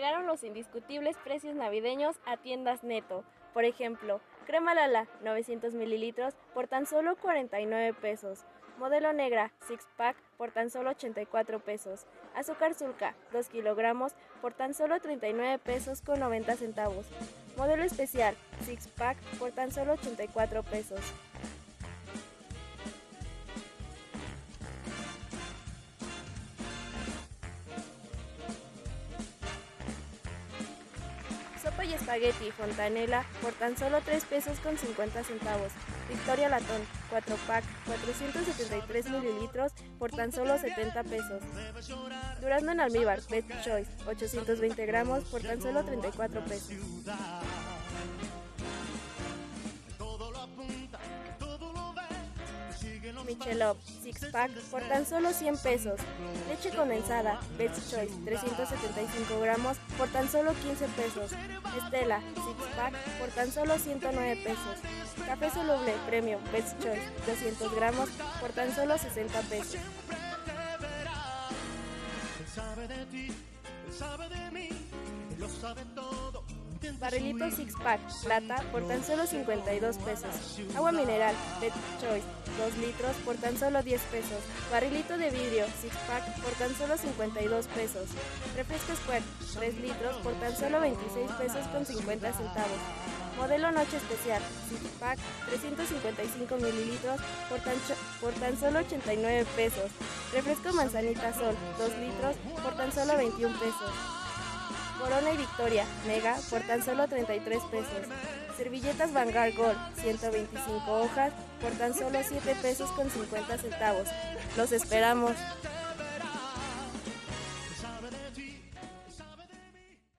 Llegaron los indiscutibles precios navideños a tiendas neto. Por ejemplo, crema Lala 900 mililitros por tan solo 49 pesos. Modelo negra six pack por tan solo 84 pesos. Azúcar sulca 2 kilogramos por tan solo 39 pesos con 90 centavos. Modelo especial six pack por tan solo 84 pesos. Y espagueti fontanela por tan solo 3 pesos con 50 centavos. Victoria Latón 4 pack 473 mililitros por tan solo 70 pesos. Durazno en almíbar Best Choice 820 gramos por tan solo 34 pesos. Michelop Six Pack por tan solo 100 pesos. Leche condensada Best Choice 375 gramos por tan solo 15 pesos. Estela Six Pack por tan solo 109 pesos. Café soluble Premium Best Choice 200 gramos por tan solo 60 pesos. Barrilito Six Pack, plata, por tan solo 52 pesos. Agua mineral, Pet Choice, 2 litros, por tan solo 10 pesos. Barrilito de vidrio, Six Pack, por tan solo 52 pesos. Refresco Squirt, 3 litros, por tan solo 26 pesos con 50 centavos. Modelo Noche Especial, Six Pack, 355 mililitros, por tan, por tan solo 89 pesos. Refresco Manzanita Sol, 2 litros, por tan solo 21 pesos. Corona y Victoria, Mega, por tan solo 33 pesos. Servilletas Vanguard Gold, 125 hojas, por tan solo 7 pesos con 50 centavos. Los esperamos.